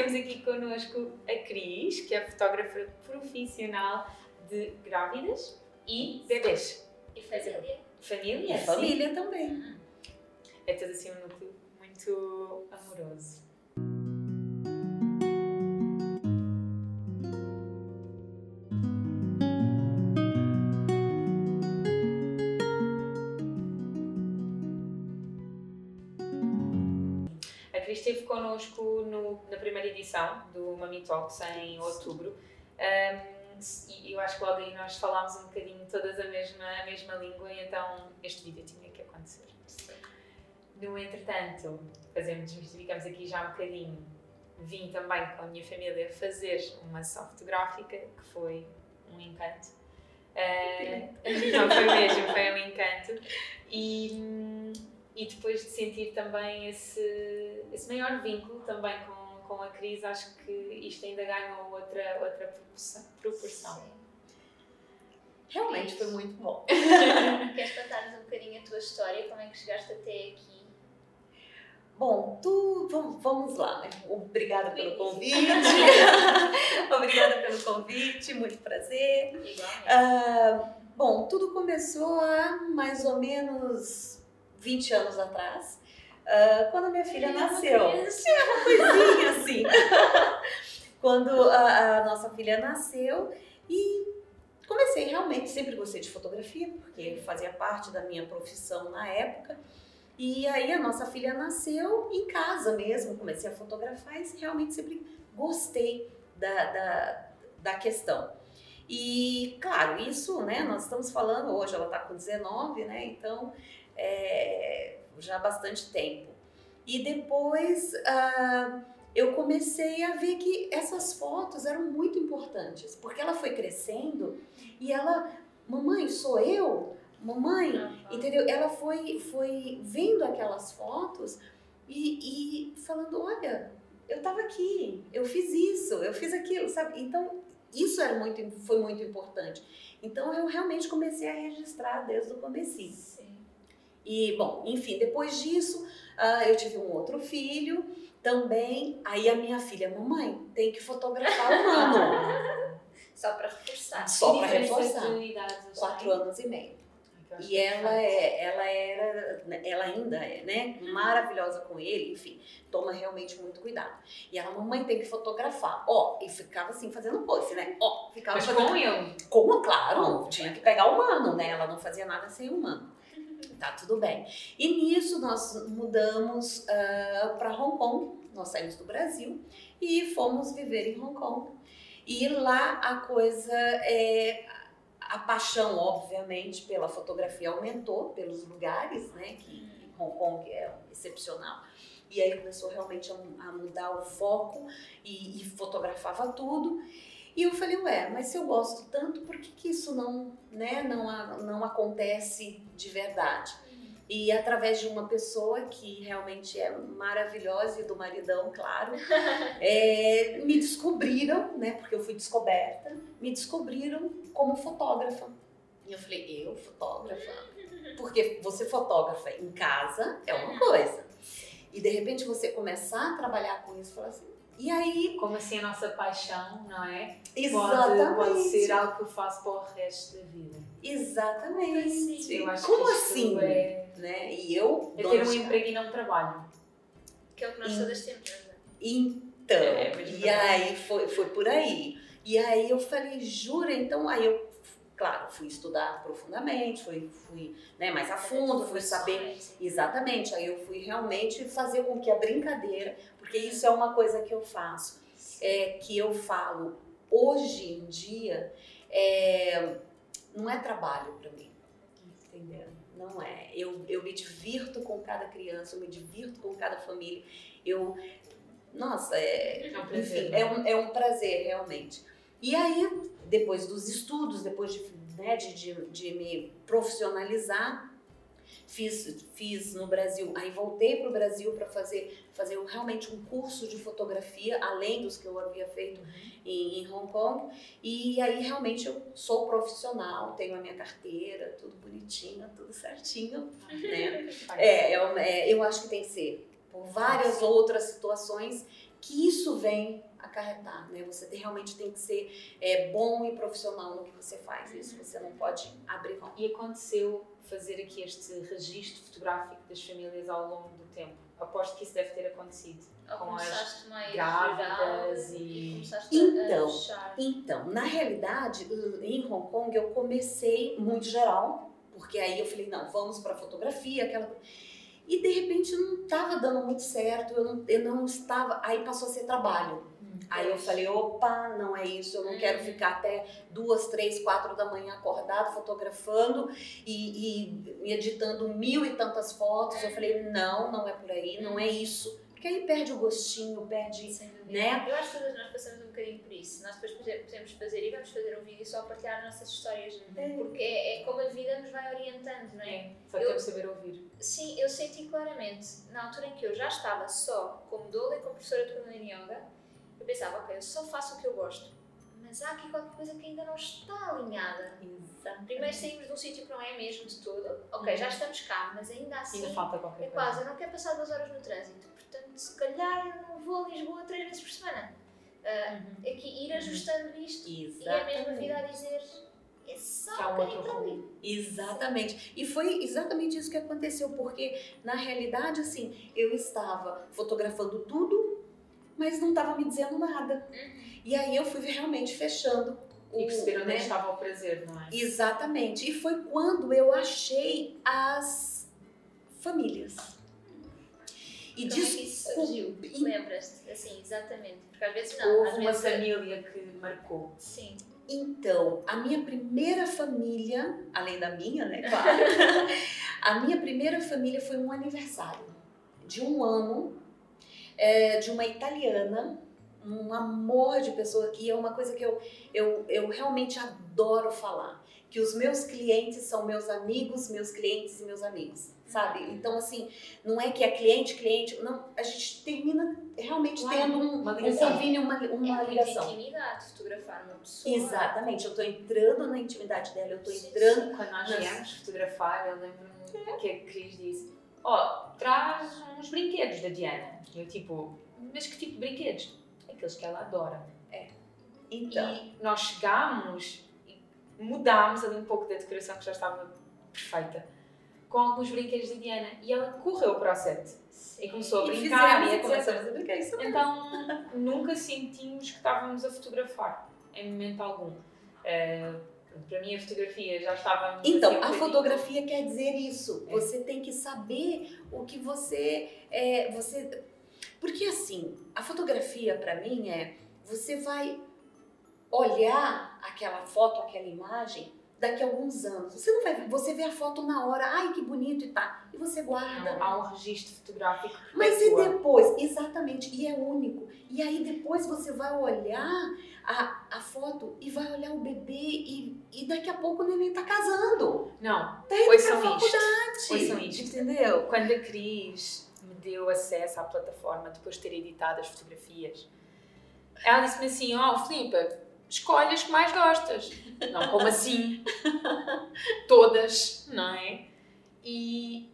Temos aqui connosco a Cris, que é fotógrafa profissional de grávidas e bebês. E família? Família? E sim. família também. É todo assim um núcleo muito amoroso. Cris esteve connosco no- na primeira edição do Mami Talks em outubro. Ahm, e eu acho que logo aí nós falámos um bocadinho todas a mesma, a mesma língua e então este vídeo tinha que acontecer. No entretanto, fazemos, desmistificamos aqui já um bocadinho. Vim também com a minha família fazer uma sessão fotográfica que foi um encanto. Ah, não foi mesmo, foi um encanto. E, hum, e depois de sentir também esse, esse maior vínculo também com, com a Cris, acho que isto ainda ganhou outra, outra proporção. proporção. Realmente foi muito bom. Queres contar-nos um bocadinho a tua história? Como é que chegaste até aqui? Bom, tu, vamos, vamos lá, né? Obrigada pelo convite. Obrigada pelo convite, muito prazer. Igualmente. Ah, bom, tudo começou há mais ou menos 20 anos atrás, ah, quando a minha filha nasceu. criança. É uma coisinha assim. quando a, a nossa filha nasceu e comecei realmente, sempre gostei de fotografia, porque fazia parte da minha profissão na época. E aí a nossa filha nasceu em casa mesmo, comecei a fotografar e realmente sempre gostei da, da, da questão. E claro, isso, né, nós estamos falando, hoje ela está com 19, né, então é, já há bastante tempo. E depois ah, eu comecei a ver que essas fotos eram muito importantes, porque ela foi crescendo e ela, mamãe, sou eu? Mamãe, entendeu? Ela foi, foi vendo aquelas fotos e, e falando, olha, eu tava aqui, eu fiz isso, eu fiz aquilo, sabe? Então, isso era muito, foi muito importante. Então, eu realmente comecei a registrar desde o comecinho. Sim. E, bom, enfim, depois disso, ah, eu tive um outro filho também. Aí a minha filha, mamãe, tem que fotografar o mano. Só para reforçar. Só para reforçar. Quatro anos e meio. Eu E ela, interessante. é, ela era, ela ainda é, né? Maravilhosa com ele, enfim, toma realmente muito cuidado. E ela, mamãe, tem que fotografar. Ó, e ficava assim, fazendo pose, né? Ó, ficava Mas fazendo com ele. como, claro, tinha que pegar o mano, né? Ela não fazia nada sem o mano. Tá tudo bem. E nisso nós mudamos para Hong Kong, nós saímos do Brasil e fomos viver em Hong Kong. E lá a coisa é. A paixão, obviamente, pela fotografia aumentou, pelos lugares, né? Que Hong Kong é excepcional. E aí começou realmente a, a mudar o foco e, e fotografava tudo. E eu falei, ué, mas se eu gosto tanto, por que, que isso não, né, não, não acontece de verdade? E através de uma pessoa que realmente é maravilhosa e do maridão, claro, é, me descobriram, né, porque eu fui descoberta, me descobriram como fotógrafa. E eu falei, eu fotógrafa? Porque você fotógrafa em casa é uma coisa. E de repente você começar a trabalhar com isso, falar assim, e aí Como assim a nossa paixão, não é? Pode, Exatamente. pode ser algo que eu faço para o resto da vida. Exatamente. Eu acho Como que assim? É, Né? E eu. é ter um emprego e não trabalho. Que é o que nós Sim. todas temos, não é? Então. É, mas e aí foi, foi por aí. E aí eu falei, jura? Então aí eu, claro, fui estudar profundamente, fui, fui né, mais a fundo, fui saber Exatamente, aí eu fui realmente fazer com que a brincadeira, porque isso é uma coisa que eu faço. é, que eu falo hoje em dia é, não é trabalho para mim. Entendeu? Não é. Eu, eu me divirto com cada criança, eu me divirto com cada família. Eu. Nossa, é. É um prazer, enfim, né? é um, é um prazer, realmente. E aí, depois dos estudos, depois de, né, de, de, de me profissionalizar, fiz, fiz no Brasil, aí voltei para o Brasil para fazer, fazer realmente um curso de fotografia, além dos que eu havia feito em, em Hong Kong. E aí realmente eu sou profissional, tenho a minha carteira, tudo bonitinho, tudo certinho. Né? É, eu, é, eu acho que tem que ser por várias outras situações que isso vem acarretar, né? Você tem- realmente tem que ser é, bom e profissional no que você faz. Isso você não pode abrir mão. E aconteceu fazer aqui este registro fotográfico das famílias ao longo do tempo. Aposto que isso deve ter acontecido. Ou Com as começaste mais grávidas e- começaste Então, a. Então, na realidade, em Hong Kong eu comecei muito geral, porque aí eu falei, não, vamos para fotografia, aquela e de repente não estava dando muito certo, eu não, eu não estava, aí passou a ser trabalho. Aí eu falei, opa, não é isso, eu não quero ficar até duas, três, quatro da manhã acordado, fotografando e, e editando mil e tantas fotos. Eu falei, não, não é por aí, não é isso. Porque aí perde o gostinho, perde, Sem né? Eu acho que todas nós passamos um bocadinho por isso. Nós depois pode- podemos fazer e vamos fazer um vídeo só partilhar as nossas histórias. Porque é, é como a vida nos vai orientando, não é? É, só Eu- temos saber ouvir. Sim, eu senti claramente, na altura em que eu já estava só como doula e como professora de Kundalini Yoga, eu pensava, ok, eu só faço o que eu gosto. Mas há aqui qualquer coisa que ainda não está alinhada. Primeiro saímos de um sítio que não é mesmo de todo. Ok, já estamos cá, mas ainda assim Ainda falta qualquer é coisa. quase, eu não quero passar duas horas no trânsito. Portanto, se calhar eu não vou a Lisboa três vezes por semana. Ah, Uhum. É que ir ajustando isto e é a mesma Exatamente. vida a dizer é só Que há um bocadinho outro rumo. Exatamente. E foi exatamente isso que aconteceu, porque na realidade, assim, eu estava fotografando tudo, mas não estava me dizendo nada. E aí eu fui realmente fechando o. E é né? estava o prazer, não é? Exatamente. E foi quando eu achei as famílias. E Como é que isso surgiu? descobri. Lembras-te? Assim, exatamente. Porque às vezes não. Houve uma família que marcou. Sim. Então, a minha primeira família, além da minha, né, claro, a minha primeira família foi um aniversário de um ano é, de uma italiana, um amor de pessoa que é uma coisa que eu, eu, eu realmente adoro falar, que os meus clientes são meus amigos, meus clientes e meus amigos, sabe? Então, assim, não é que é cliente, cliente, não, a gente termina realmente Claro, tendo um, uma um ligação. convínio, uma, É uma muita ligação. intimidade fotografar uma pessoa. Exatamente, eu tô entrando na intimidade dela, eu tô Sim, entrando. Quando nós viemos fotografar, eu lembro-me que a Cris disse: Ó, traz uns brinquedos da Diana. E eu, tipo, mas que tipo de brinquedos? Aqueles que ela adora. Então, E nós chegámos e mudámos ali um pouco da decoração que já estava perfeita com alguns brinquedos da Diana. E ela correu para o set e começou a brincar e e começamos a brincar isso mesmo. Então, nunca sentimos que estávamos a fotografar, em momento algum. Eh, para mim, a fotografia já estava. Então, assim, a fotografia quer dizer isso. É. Você tem que saber o que você é, você porque assim, a fotografia para mim é você vai olhar aquela foto, aquela imagem daqui a alguns anos. Você não vai, você vê a foto na hora, ai que bonito e tá, e você guarda. Há um registro fotográfico. Mas e perpetua. depois? Exatamente, e é único. E aí depois você vai olhar a, a foto e vai olhar o bebê e, e daqui a pouco o neném tá casando. Não, Tá indo pra faculdade. Ouçam isto. Entendeu? quando a Cris me deu acesso à plataforma depois de ter editado as fotografias, ela disse-me assim: Ó, oh, Filipe, escolhe as que mais gostas. Não, como assim? Todas, não é? E,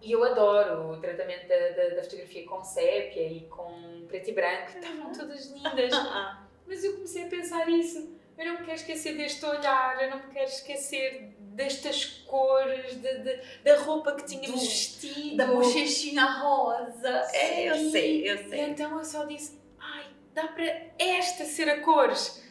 e eu adoro o tratamento da, da, da fotografia com sépia e com preto e branco, estavam todas lindas. Mas eu comecei a pensar isso. Eu não me quero esquecer deste olhar, eu não me quero esquecer destas cores, de, de- da roupa que tínhamos Do- vestido. Da bochechinha rosa. É, eu Sim. sei, eu E sei. então eu só disse, ai, dá para esta ser a cores.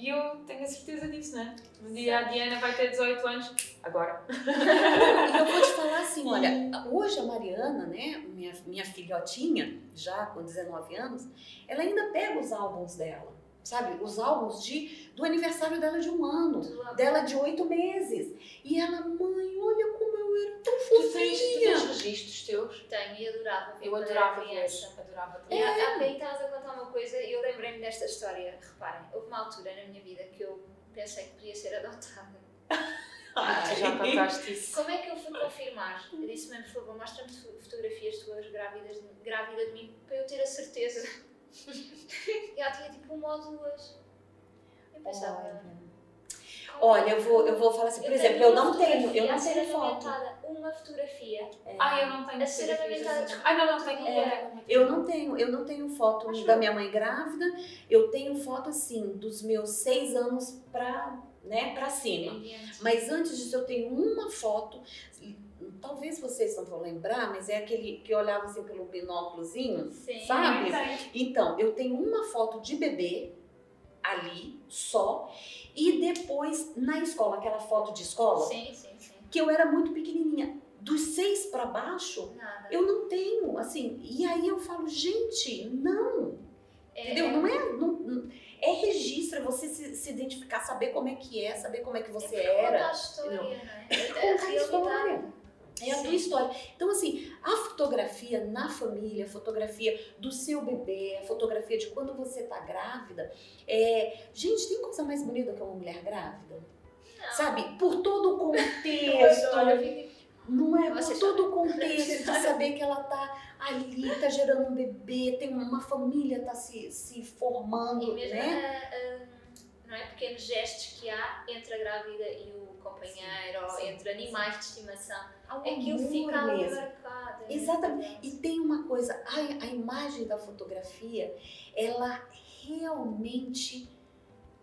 E eu tenho a certeza disso, não é? Um dia a Diana vai ter 18 anos, Agora. E eu vou te falar assim, olha, hoje a Mariana, né, minha, minha filhotinha, já com 19 anos, ela ainda pega os álbuns dela, sabe? Os álbuns de, do aniversário dela de um ano, dela de oito meses. E ela, mãe, olha como eu era tão Tu tens, tu fofinha. tens registros teus? Tenho e adorava ver Eu adorava ver. Adorava há bocadinho estavas a contar uma coisa e eu lembrei-me desta história. Reparem, houve uma altura na minha vida que eu pensei que podia ser adotada. Tu já contaste isso. Como é que eu fui confirmar? Eu disse mesmo, por favor, mostra-me fo- fotografias tuas grávidas, grávida de mim para eu ter a certeza. e ela tinha tipo uma ou duas. Eu pensava. Olha, olha, eu vou, eu vou falar assim, por exemplo, eu não tenho, eu não tenho foto. uma fotografia. Ah, eu não tenho A ser amamentada assim. Ah, não, não tenho. É. Eu não tenho, eu não tenho foto Acho da minha mãe grávida. Eu tenho foto assim dos meus seis anos pra, né, para cima. Mas antes disso eu tenho uma foto. Talvez vocês não vão lembrar, mas é aquele que eu olhava assim pelo binóculozinho, Sim. sabe? Tenho. Então, eu tenho uma foto de bebê ali só e depois na escola, aquela foto de escola, Sim, sim, sim. que eu era muito pequenininha. Dos seis para baixo, Nada. eu não tenho, assim. E aí eu falo, gente, não. Entendeu? Não é, não, é registro, é você se, se identificar, saber como é que é, saber como é que você é era. Conta a história, não, é? Conta a história. É a tua história. Então, assim, a fotografia na família, a fotografia do seu bebê, a fotografia de quando você tá grávida, é... Gente, tem coisa mais bonita que uma mulher grávida? Não. Sabe? Por todo o contexto. Não é? Por todo o contexto de saber que ela tá ali, tá gerando um bebê, tem uma família tá se, se formando, né? Não é, pequenos gestos que há entre a grávida e o companheiro, ou sim, entre animais de estimação, Há um aquilo fica ali mesmo. marcado. é Exatamente. E tem uma coisa, a, a imagem da fotografia, ela realmente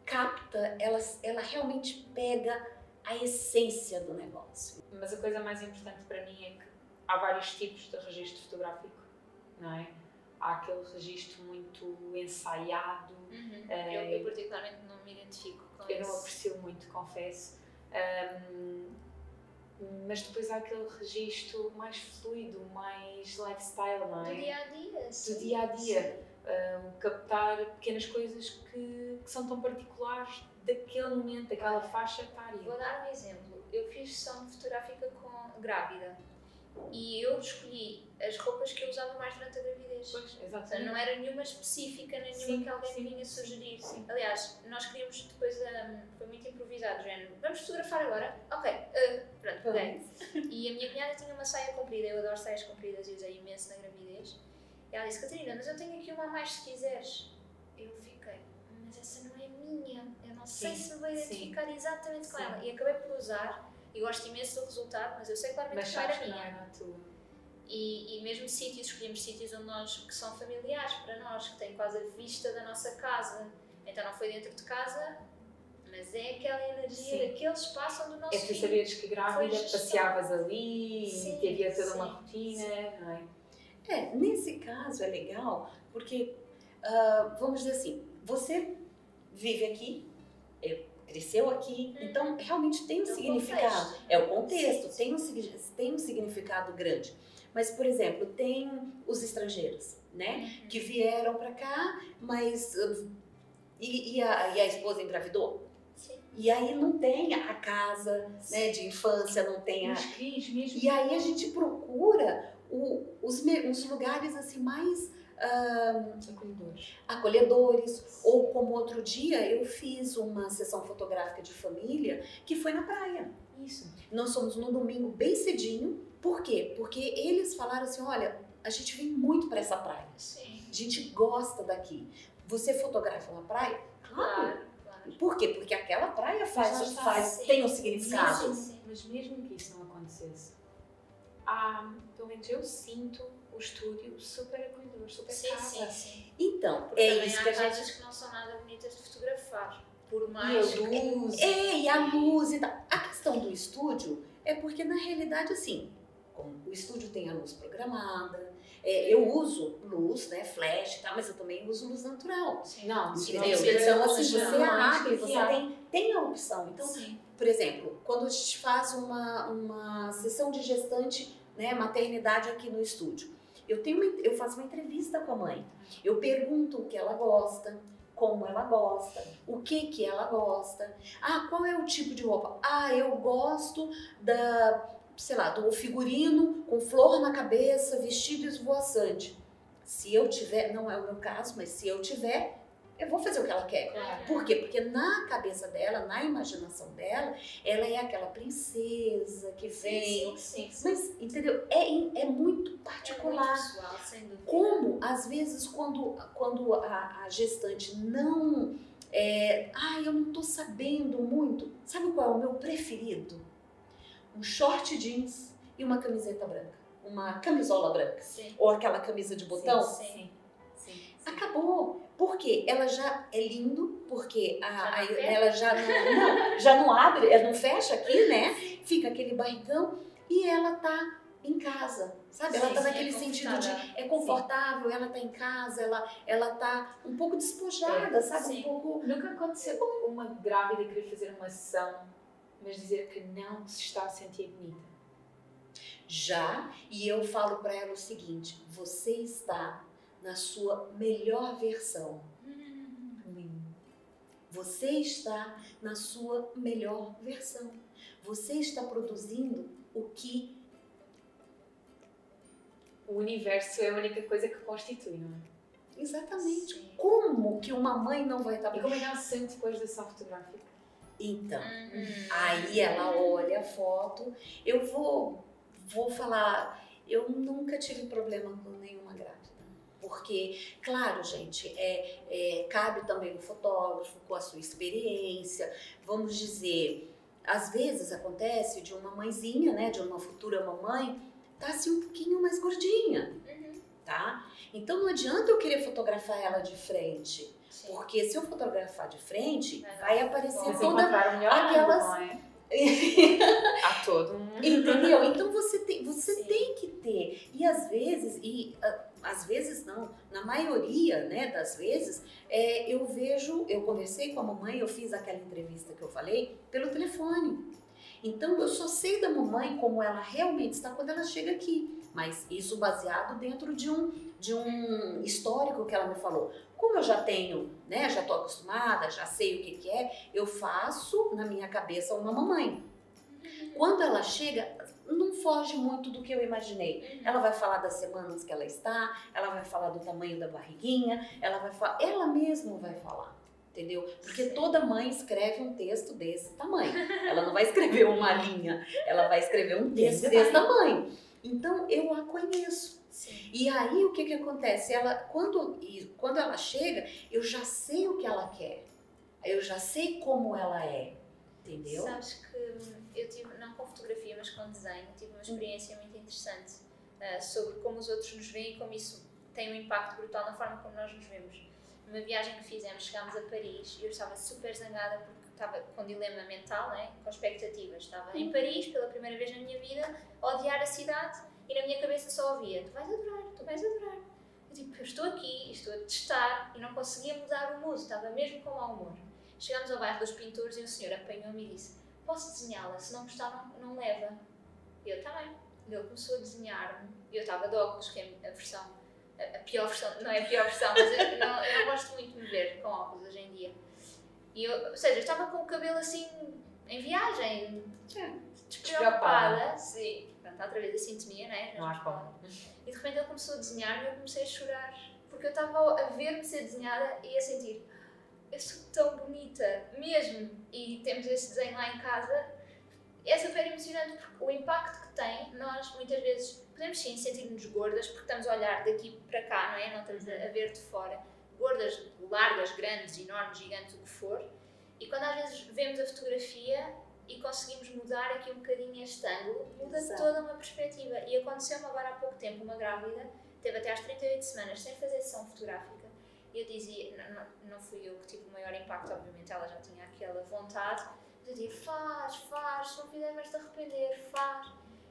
capta, ela, ela realmente pega a essência do negócio. Mas a coisa mais importante para mim é que há vários tipos de registro fotográfico, não é? Há aquele registro muito ensaiado, Uhum. É, Eu, eu particularmente não me identifico com eu não esse. aprecio muito, confesso. Ahm, mas depois há aquele registro mais fluido, mais lifestyle, não Do é? dia a dia. Do sim. dia a dia. Ahm, captar pequenas coisas que, que são tão particulares daquele momento, daquela faixa etária. Vou dar um exemplo. Eu fiz sessão fotográfica com grávida e eu escolhi as roupas que eu usava mais durante a gravidez. Pois, exatamente. não era nenhuma específica, nem nenhuma Sim, que alguém sim, me vinha sugerir. sim. Aliás, nós queríamos depois, hum, foi muito improvisado, género, vamos fotografar agora? Ok, uh, pronto, peguei. E a minha cunhada tinha uma saia comprida, eu adoro saias compridas e usei imenso na gravidez. E ela disse, Catarina, mas eu tenho aqui uma a mais se quiseres. Eu fiquei, mas essa não é minha, eu não sei se me vou identificar exatamente com ela. E acabei por usar, e gosto imenso do resultado, mas eu sei claramente Mas que não era que não minha. era tua. E, e mesmo sítios, escolhemos sítios onde nós, que são familiares para nós, que têm quase a vista da nossa casa. Então não foi dentro de casa, mas é aquela energia Sim. daquele espaço onde o nosso É tu saberes que grávida passeavas ali Sim, e havia toda sim, uma rotina, não é? É, nesse caso é legal porque, ah, vamos dizer assim, você vive aqui, cresceu aqui, Uhum. então realmente tem um É significado. contexto. É o contexto, Sim, tem um, tem um significado grande. Mas, por exemplo, tem os estrangeiros, né? Uhum. Que vieram para cá, mas. ah, E, e a, e a esposa engravidou? Sim. E aí não tem a casa né, de infância, não tem a, mesmo. e aí a gente procura o- os, os lugares assim mais ah, Acolhedores. acolhedores. Ou como outro dia eu fiz uma sessão fotográfica de família que foi na praia. Isso. Nós fomos no domingo bem cedinho. Por quê? Porque eles falaram assim: olha, a gente vem muito para essa praia. Sim, A gente gosta daqui. Você fotografa na praia? Claro. claro, claro. Por quê? Porque aquela praia faz, lá faz está, tem um significado. Sim, sim. Mas mesmo que isso não acontecesse, há, pelo menos eu sinto o estúdio super acolhedor, super Sim, casa. sim, sim. Então, Porque é isso há que a casas gente que não são nada bonitas de fotografar. Por E mais a luz. É, e a luz e tal. A questão do estúdio é porque, na realidade, assim, como o estúdio tem a luz programada, é, eu uso luz, né, flash e tal, mas eu também uso luz natural. Não, Sim, não Entendeu? precisa Então, assim, você abre, você há. tem, tem a opção. Então, Sim. por exemplo, quando a gente faz uma, uma sessão de gestante, né, maternidade aqui no estúdio. Eu, tenho uma, eu faço uma entrevista com a mãe. Eu pergunto o que ela gosta, como ela gosta, o que que ela gosta. Ah, qual é o tipo de roupa? Ah, eu gosto da, sei lá, do figurino com flor na cabeça, vestido esvoaçante. Se eu tiver, não é o meu caso, mas se eu tiver, eu vou fazer o que ela quer. Claro. Por quê? Porque na cabeça dela, na imaginação dela, ela é aquela princesa que vem. Sim, sim, sim. Mas, entendeu? É, é muito É muito particular. pessoal, sem dúvida. Como, às vezes, quando, quando a, a gestante não. É, ah, eu não tô sabendo muito. Sabe qual é o meu preferido? Um short jeans e uma camiseta branca. Uma camisola branca. Sim. Ou aquela camisa de botão. Sim. Sim, sim. Acabou. Por quê? Ela já é lindo, porque a, a- ela já não, não, já não abre, ela não fecha aqui, né? Fica aquele barrigão e ela tá em casa, sabe? ela Sim, tá sim, naquele é sentido de é confortável, ela tá em casa, ela, ela tá um pouco despojada, sabe? sim. Um pouco. Nunca aconteceu uma grávida querer fazer uma sessão, mas dizer que não se está a sentir bonita. Já, e eu falo para ela o seguinte: você está na sua melhor versão. Você está na sua melhor versão. Você está produzindo o que O universo é a única coisa que constitui, não é? exatamente. Sim. Como que uma mãe não vai estar E como é que ela se sente depois da sessão fotográfica? Então, Uhum. aí ela olha a foto. Eu vou, vou falar, eu nunca tive problema com nenhuma. Porque, claro, gente, é, é, cabe também o fotógrafo com a sua experiência. Vamos dizer, às vezes acontece de uma mãezinha, né, de uma futura mamãe, tá assim um pouquinho mais gordinha, Uhum. tá? Então não adianta eu querer fotografar ela de frente, Sim. porque se eu fotografar de frente, Vai vai aparecer toda aquelas- é? Há todo um... Entendeu? Então você tem, você Sim. tem que ter. E às vezes, e ah, às vezes não, na maioria né, das vezes, é, eu vejo, eu conversei com a mamãe, eu fiz aquela entrevista que eu falei, pelo telefone. Então eu só sei da mamãe como ela realmente está quando ela chega aqui. Mas isso baseado dentro de um, de um histórico que ela me falou. Como eu já tenho, né, já estou acostumada, já sei o que, que é, eu faço na minha cabeça uma mamãe. Quando ela chega, não foge muito do que eu imaginei. Ela vai falar das semanas que ela está, ela vai falar do tamanho da barriguinha, ela vai falar, ela mesma vai falar. Entendeu? Porque toda mãe escreve um texto desse tamanho. Ela não vai escrever uma linha, ela vai escrever um texto Desse desse tamanho. Então eu a conheço. Sim. E aí o que que acontece? Ela quando quando ela chega, eu já sei o que ela quer. Eu já sei como ela é. Entendeu? Sabes que hum, eu tive, não com fotografia, mas com desenho, tive uma experiência muito interessante ah, sobre como os outros nos veem e como isso tem um impacto brutal na forma como nós nos vemos. Numa viagem que fizemos, chegámos a Paris e eu estava super zangada porque estava com dilema mental, né? com expectativas. Estava em Paris pela primeira vez na minha vida, a odiar a cidade e na minha cabeça só ouvia: Tu vais adorar, tu vais adorar. Eu tipo, eu estou aqui, estou a testar e não conseguia mudar o mundo, estava mesmo com mau humor. Chegámos ao bairro dos pintores e o senhor apanhou-me e disse: Posso desenhá-la? Se não gostar, não, não leva. E eu, tá bem. E ele começou a desenhar-me. E eu estava de óculos, que é a versão, a, a pior versão, não é a pior versão, mas eu não, eu não gosto muito de me ver com óculos hoje em dia. E eu, ou seja, eu estava com o cabelo assim, em viagem, despreocupada. Sim. Pronto, outra vez a sintonia, né? Não há como. E de repente ele começou a desenhar e eu comecei a chorar. Porque eu estava a ver-me ser desenhada e a sentir eu sou tão bonita, mesmo. E temos esse desenho lá em casa. É super emocionante porque o impacto que tem, nós muitas vezes podemos sim sentir-nos gordas porque estamos a olhar daqui para cá, não é? Não estamos a, ver de fora. Gordas, largas, grandes, enormes, gigantes, o que for. E quando às vezes vemos a fotografia e conseguimos mudar aqui um bocadinho este ângulo, muda Exato. toda uma perspectiva. E aconteceu-me agora há pouco tempo, uma grávida, teve até às 38 semanas sem fazer sessão fotográfica. Eu dizia, não, não, não fui eu que tive o maior impacto, obviamente ela já tinha aquela vontade, mas eu dizia, faz, faz, se não fizer vais te arrepender, faz.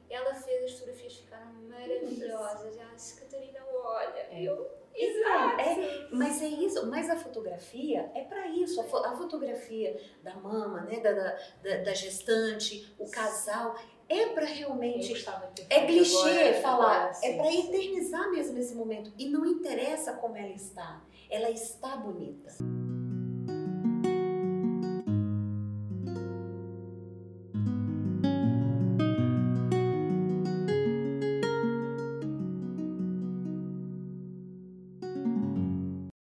Ela fez, as fotografias ficaram maravilhosas. Ela disse, Catarina, olha, É. eu, Então, é, mas é isso, mas a fotografia é para isso, a, fo a, fotografia da mama, né, da, da, da gestante, o casal, é para realmente. É clichê agora, falar, agora, é para eternizar mesmo esse momento. E não interessa como ela está, ela está bonita.